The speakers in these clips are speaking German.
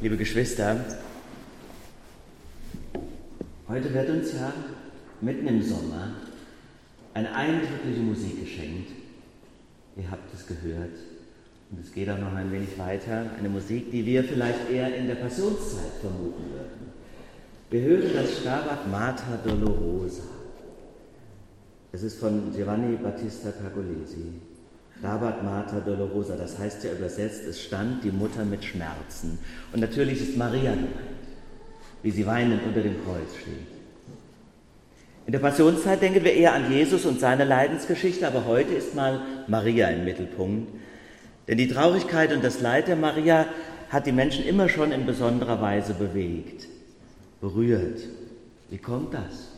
liebe Geschwister, heute wird uns ja mitten im Sommer eine eindrückliche Musik geschenkt. Ihr habt es gehört. Und es geht auch noch ein wenig weiter. Eine Musik, die wir vielleicht eher in der Passionszeit vermuten würden. Wir hören das Stabat Mater Dolorosa. Es ist von Giovanni Battista Pergolesi. Stabat Mater Dolorosa, das heißt ja übersetzt, es stand die Mutter mit Schmerzen. Und natürlich ist Maria gemeint, wie sie weinend unter dem Kreuz steht. In der Passionszeit denken wir eher an Jesus und seine Leidensgeschichte, aber heute ist mal Maria im Mittelpunkt. Denn die Traurigkeit und das Leid der Maria hat die Menschen immer schon in besonderer Weise bewegt, berührt. Wie kommt das?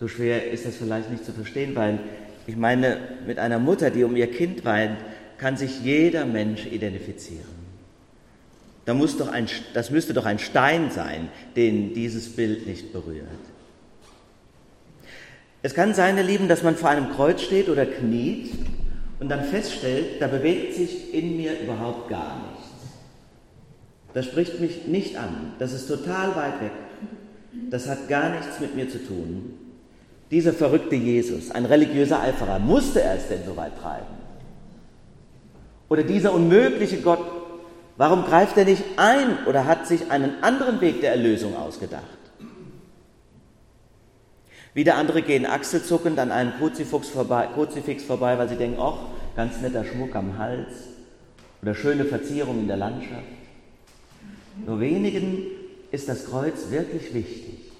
So schwer ist das vielleicht nicht zu verstehen, weil ich meine, mit einer Mutter, die um ihr Kind weint, kann sich jeder Mensch identifizieren. Da muss doch ein, das müsste doch ein Stein sein, den dieses Bild nicht berührt. Es kann sein, ihr Lieben, dass man vor einem Kreuz steht oder kniet und dann feststellt, da bewegt sich in mir überhaupt gar nichts. Das spricht mich nicht an, das ist total weit weg, das hat gar nichts mit mir zu tun. Dieser verrückte Jesus, ein religiöser Eiferer, musste er es denn so weit treiben? Oder dieser unmögliche Gott, warum greift er nicht ein oder hat sich einen anderen Weg der Erlösung ausgedacht? Wieder andere gehen achselzuckend an einem Kruzifix vorbei, Kruzifix vorbei, weil sie denken, ach, ganz netter Schmuck am Hals oder schöne Verzierung in der Landschaft. Nur wenigen ist das Kreuz wirklich wichtig.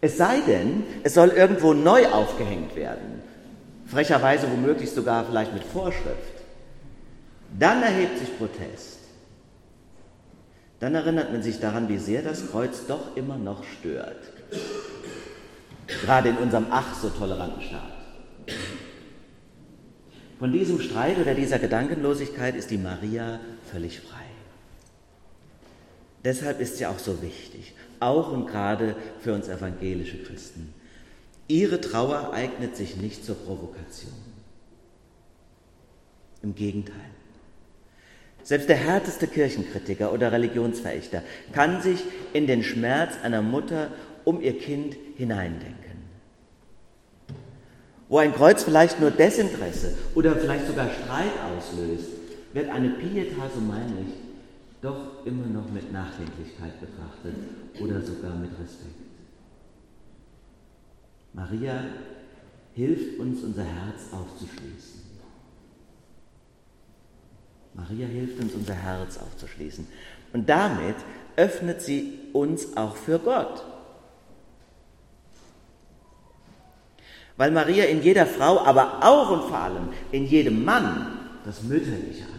Es sei denn, es soll irgendwo neu aufgehängt werden, frecherweise womöglich sogar vielleicht mit Vorschrift. Dann erhebt sich Protest. Dann erinnert man sich daran, wie sehr das Kreuz doch immer noch stört. Gerade in unserem ach so toleranten Staat. Von diesem Streit oder dieser Gedankenlosigkeit ist die Maria völlig frei. Deshalb ist sie auch so wichtig auch und gerade für uns evangelische Christen. Ihre Trauer eignet sich nicht zur Provokation. Im Gegenteil. Selbst der härteste Kirchenkritiker oder Religionsverächter kann sich in den Schmerz einer Mutter um ihr Kind hineindenken. Wo ein Kreuz vielleicht nur Desinteresse oder vielleicht sogar Streit auslöst, wird eine Pietas, so meine ich, doch immer noch mit Nachdenklichkeit betrachtet oder sogar mit Respekt. Maria hilft uns, unser Herz aufzuschließen. Maria hilft uns, unser Herz aufzuschließen. Und damit öffnet sie uns auch für Gott. Weil Maria in jeder Frau, aber auch und vor allem in jedem Mann das Mütterliche hat.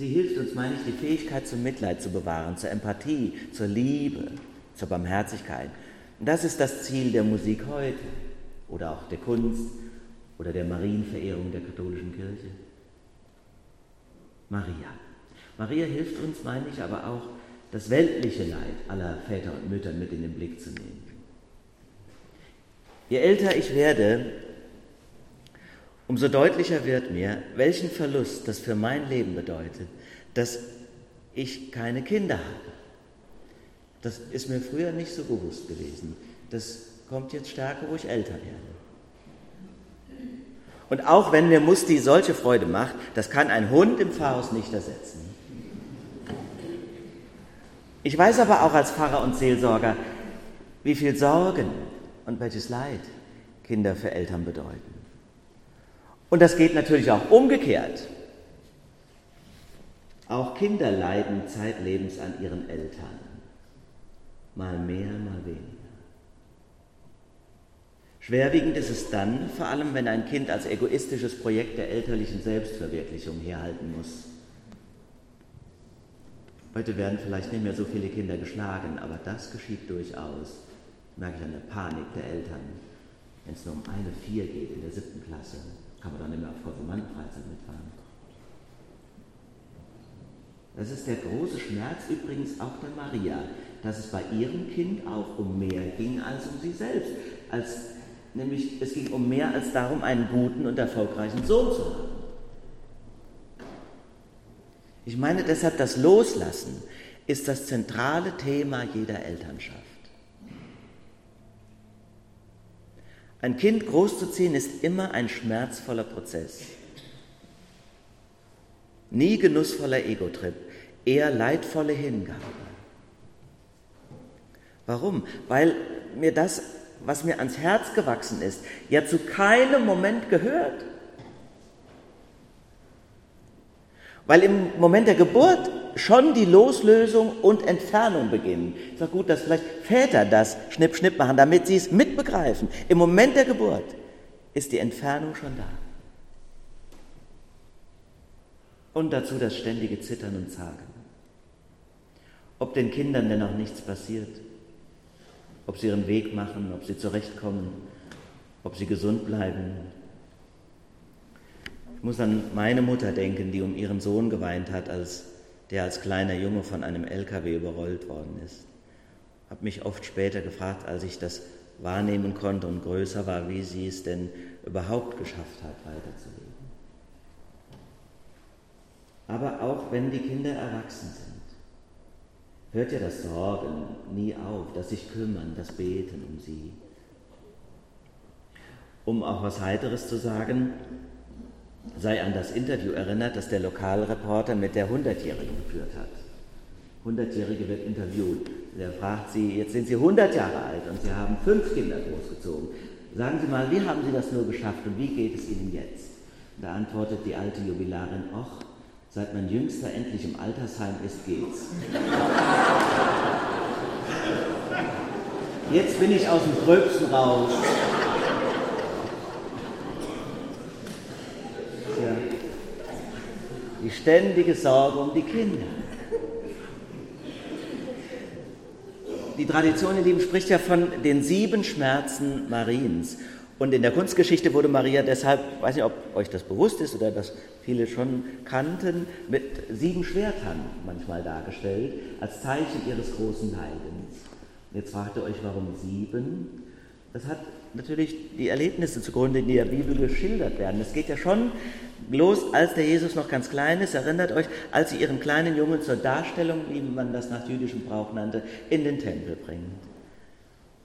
Sie hilft uns, meine ich, die Fähigkeit zum Mitleid zu bewahren, zur Empathie, zur Liebe, zur Barmherzigkeit. Und das ist das Ziel der Musik heute oder auch der Kunst oder der Marienverehrung der katholischen Kirche. Maria. Maria hilft uns, meine ich, aber auch das weltliche Leid aller Väter und Mütter mit in den Blick zu nehmen. Je älter ich werde, umso deutlicher wird mir, welchen Verlust das für mein Leben bedeutet, dass ich keine Kinder habe. Das ist mir früher nicht so bewusst gewesen. Das kommt jetzt stärker, wo ich älter werde. Und auch wenn mir Musti solche Freude macht, das kann ein Hund im Pfarrhaus nicht ersetzen. Ich weiß aber auch als Pfarrer und Seelsorger, wie viel Sorgen und welches Leid Kinder für Eltern bedeuten. Und das geht natürlich auch umgekehrt. Auch Kinder leiden zeitlebens an ihren Eltern. Mal mehr, mal weniger. Schwerwiegend ist es dann, vor allem wenn ein Kind als egoistisches Projekt der elterlichen Selbstverwirklichung herhalten muss. Heute werden vielleicht nicht mehr so viele Kinder geschlagen, aber das geschieht durchaus. Das merke ich an der Panik der Eltern, wenn es nur um eine Vier geht in der siebten Klasse kann man dann nicht mehr auf Konfirmandenfreizeit mitfahren. Das ist der große Schmerz übrigens auch der Maria, dass es bei ihrem Kind auch um mehr ging als um sie selbst. Als, nämlich es ging um mehr als darum, einen guten und erfolgreichen Sohn zu haben. Ich meine deshalb, das Loslassen ist das zentrale Thema jeder Elternschaft. Ein Kind großzuziehen ist immer ein schmerzvoller Prozess. Nie genussvoller Ego-Trip, eher leidvolle Hingabe. Warum? Weil mir das, was mir ans Herz gewachsen ist, ja zu keinem Moment gehört. Weil im Moment der Geburt schon die Loslösung und Entfernung beginnen. Ich sage gut, dass vielleicht Väter das Schnipp, Schnipp machen, damit sie es mitbegreifen. Im Moment der Geburt ist die Entfernung schon da. Und dazu das ständige Zittern und Zagen. Ob den Kindern denn auch nichts passiert, ob sie ihren Weg machen, ob sie zurechtkommen, ob sie gesund bleiben. Ich muss an meine Mutter denken, die um ihren Sohn geweint hat, als der als kleiner Junge von einem LKW überrollt worden ist. Habe mich oft später gefragt, als ich das wahrnehmen konnte und größer war, wie sie es denn überhaupt geschafft hat, weiterzuleben. Aber auch wenn die Kinder erwachsen sind, hört ja das Sorgen nie auf, das sich kümmern, das Beten um sie. Um auch was Heiteres zu sagen, sei an das Interview erinnert, das der Lokalreporter mit der 100-Jährigen geführt hat. 100-Jährige wird interviewt. Der fragt sie, jetzt sind Sie 100 Jahre alt und Sie haben fünf Kinder großgezogen. Sagen Sie mal, wie haben Sie das nur geschafft und wie geht es Ihnen jetzt? Da antwortet die alte Jubilarin, ach, seit mein Jüngster endlich im Altersheim ist, geht's. Jetzt bin ich aus dem Gröbsten raus. Ständige Sorge um die Kinder. Die Tradition, ihr Lieben, spricht ja von den sieben Schmerzen Mariens. Und in der Kunstgeschichte wurde Maria deshalb, weiß nicht, ob euch das bewusst ist oder das viele schon kannten, mit sieben Schwertern manchmal dargestellt, als Zeichen ihres großen Leidens. Jetzt fragt ihr euch, warum sieben? Das hat natürlich die Erlebnisse zugrunde, die in der Bibel geschildert werden. Es geht ja schon los, als der Jesus noch ganz klein ist. Erinnert euch, als sie ihren kleinen Jungen zur Darstellung, wie man das nach jüdischem Brauch nannte, in den Tempel bringt.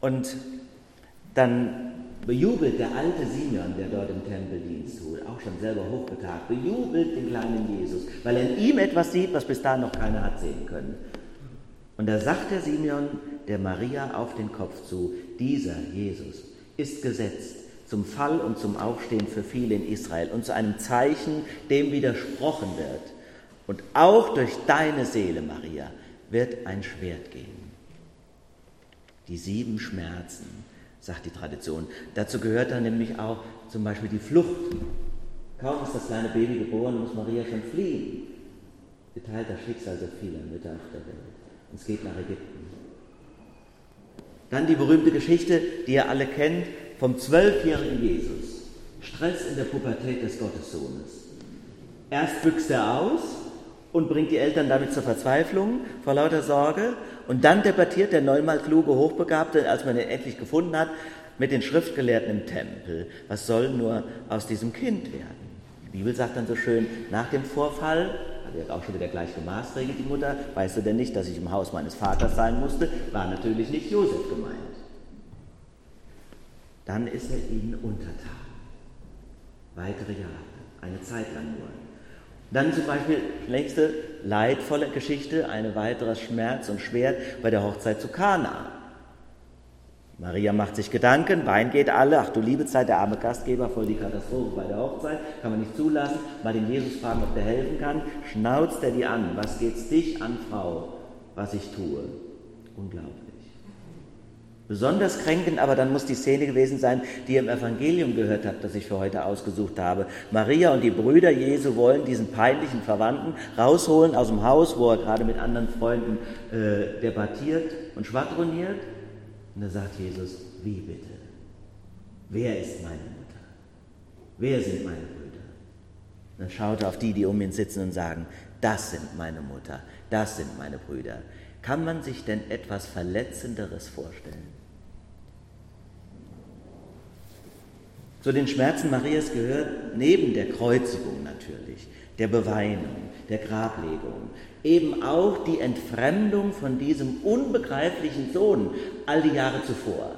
Und dann bejubelt der alte Simeon, der dort im Tempel Dienst tut, auch schon selber hochbetagt, bejubelt den kleinen Jesus, weil er in ihm etwas sieht, was bis dahin noch keiner hat sehen können. Und da sagt der Simeon der Maria auf den Kopf zu, dieser Jesus ist gesetzt zum Fall und zum Aufstehen für viele in Israel und zu einem Zeichen, dem widersprochen wird. Und auch durch deine Seele, Maria, wird ein Schwert gehen. Die sieben Schmerzen, sagt die Tradition. Dazu gehört dann nämlich auch zum Beispiel die Flucht. Kaum ist das kleine Baby geboren, muss Maria schon fliehen. Geteilt das Schicksal so vieler Mütter auf der Welt. Und es geht nach Ägypten. Dann die berühmte Geschichte, die ihr alle kennt, vom zwölfjährigen Jesus. Stress in der Pubertät des Gottessohnes. Erst büchst er aus und bringt die Eltern damit zur Verzweiflung vor lauter Sorge. Und dann debattiert der neunmal kluge Hochbegabte, als man ihn endlich gefunden hat, mit den Schriftgelehrten im Tempel. Was soll nur aus diesem Kind werden? Die Bibel sagt dann so schön, nach dem Vorfall, auch schon wieder gleich gemaßregelt, die Mutter, weißt du denn nicht, dass ich im Haus meines Vaters sein musste, war natürlich nicht Josef gemeint dann ist er ihnen untertan. Weitere Jahre, eine Zeit lang nur. Dann zum Beispiel nächste leidvolle Geschichte, ein weiteres Schmerz und Schwert bei der Hochzeit zu Kana. Maria macht sich Gedanken, Wein geht alle, ach du liebe Zeit, der arme Gastgeber, voll die Katastrophe bei der Hochzeit, kann man nicht zulassen, mal den Jesus fragen, ob der helfen kann, schnauzt er die an, was geht's dich an, Frau, was ich tue? Unglaublich. Besonders kränkend aber dann muss die Szene gewesen sein, die ihr im Evangelium gehört habt, das ich für heute ausgesucht habe. Maria und die Brüder Jesu wollen diesen peinlichen Verwandten rausholen aus dem Haus, wo er gerade mit anderen Freunden äh, debattiert und schwadroniert. Und da sagt Jesus, wie bitte? Wer ist meine Mutter? Wer sind meine Brüder? Dann schaut er auf die, die um ihn sitzen und sagen, das sind meine Mutter, das sind meine Brüder. Kann man sich denn etwas Verletzenderes vorstellen? Zu den Schmerzen Marias gehört neben der Kreuzigung natürlich, der Beweinung, der Grablegung, eben auch die Entfremdung von diesem unbegreiflichen Sohn all die Jahre zuvor.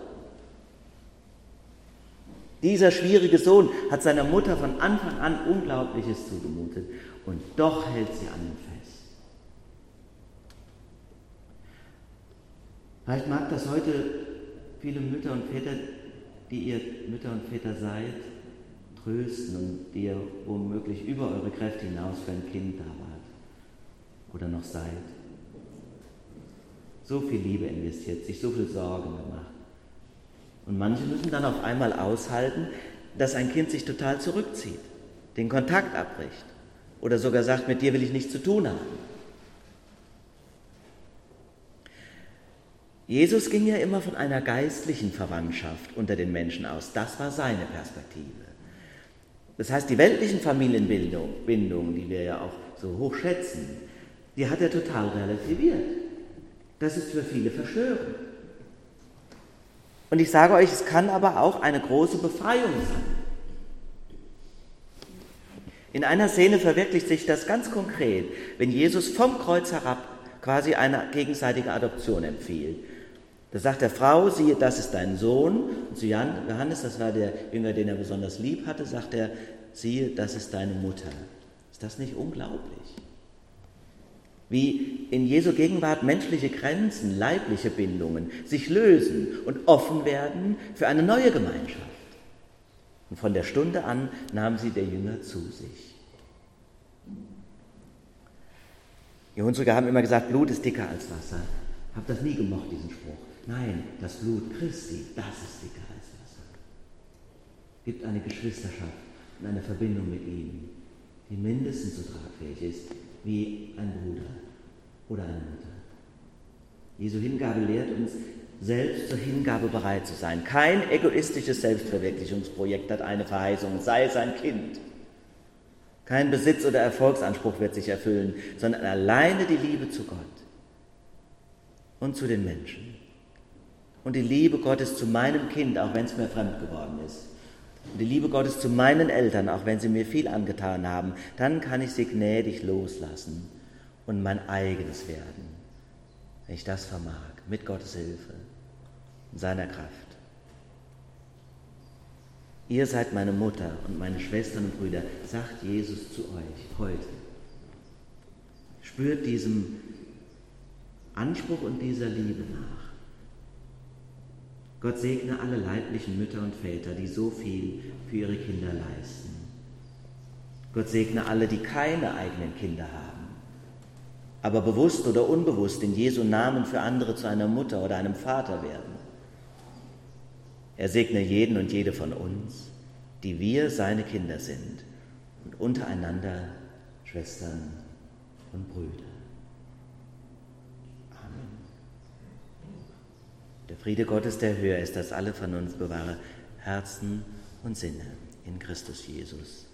Dieser schwierige Sohn hat seiner Mutter von Anfang an Unglaubliches zugemutet und doch hält sie an ihm fest. Vielleicht mag das heute viele Mütter und Väter die ihr Mütter und Väter seid, trösten und die ihr womöglich über eure Kräfte hinaus für ein Kind da wart oder noch seid. So viel Liebe investiert, sich so viel Sorgen gemacht. Und manche müssen dann auf einmal aushalten, dass ein Kind sich total zurückzieht, den Kontakt abbricht oder sogar sagt, mit dir will ich nichts zu tun haben. Jesus ging ja immer von einer geistlichen Verwandtschaft unter den Menschen aus. Das war seine Perspektive. Das heißt, die weltlichen Familienbindungen, die wir ja auch so hoch schätzen, die hat er total relativiert. Das ist für viele verstörend. Und ich sage euch, es kann aber auch eine große Befreiung sein. In einer Szene verwirklicht sich das ganz konkret, wenn Jesus vom Kreuz herab quasi eine gegenseitige Adoption empfiehlt. Da sagt der Frau, siehe, das ist dein Sohn. Und zu Johannes, das war der Jünger, den er besonders lieb hatte, sagt er, siehe, das ist deine Mutter. Ist das nicht unglaublich? Wie in Jesu Gegenwart menschliche Grenzen, leibliche Bindungen sich lösen und offen werden für eine neue Gemeinschaft. Und von der Stunde an nahm sie der Jünger zu sich. Die Hunsrücker haben immer gesagt, Blut ist dicker als Wasser. Ich habe das nie gemocht, diesen Spruch. Nein, das Blut Christi, das ist dicker als Wasser. Gibt eine Geschwisterschaft und eine Verbindung mit ihm, die mindestens so tragfähig ist wie ein Bruder oder eine Mutter. Jesu Hingabe lehrt uns, selbst zur Hingabe bereit zu sein. Kein egoistisches Selbstverwirklichungsprojekt hat eine Verheißung, sei es ein Kind. Kein Besitz oder Erfolgsanspruch wird sich erfüllen, sondern alleine die Liebe zu Gott und zu den Menschen und die Liebe Gottes zu meinem Kind, auch wenn es mir fremd geworden ist. Und die Liebe Gottes zu meinen Eltern, auch wenn sie mir viel angetan haben, dann kann ich sie gnädig loslassen und mein eigenes werden, wenn ich das vermag, mit Gottes Hilfe und seiner Kraft. Ihr seid meine Mutter und meine Schwestern und Brüder, sagt Jesus zu euch heute. Spürt diesem Anspruch und dieser Liebe nach. Gott segne alle leiblichen Mütter und Väter, die so viel für ihre Kinder leisten. Gott segne alle, die keine eigenen Kinder haben, aber bewusst oder unbewusst in Jesu Namen für andere zu einer Mutter oder einem Vater werden. Er segne jeden und jede von uns, die wir seine Kinder sind und untereinander Schwestern und Brüder. Der Friede Gottes, der höher ist als alle Vernunft, bewahre Herzen und Sinne in Christus Jesus.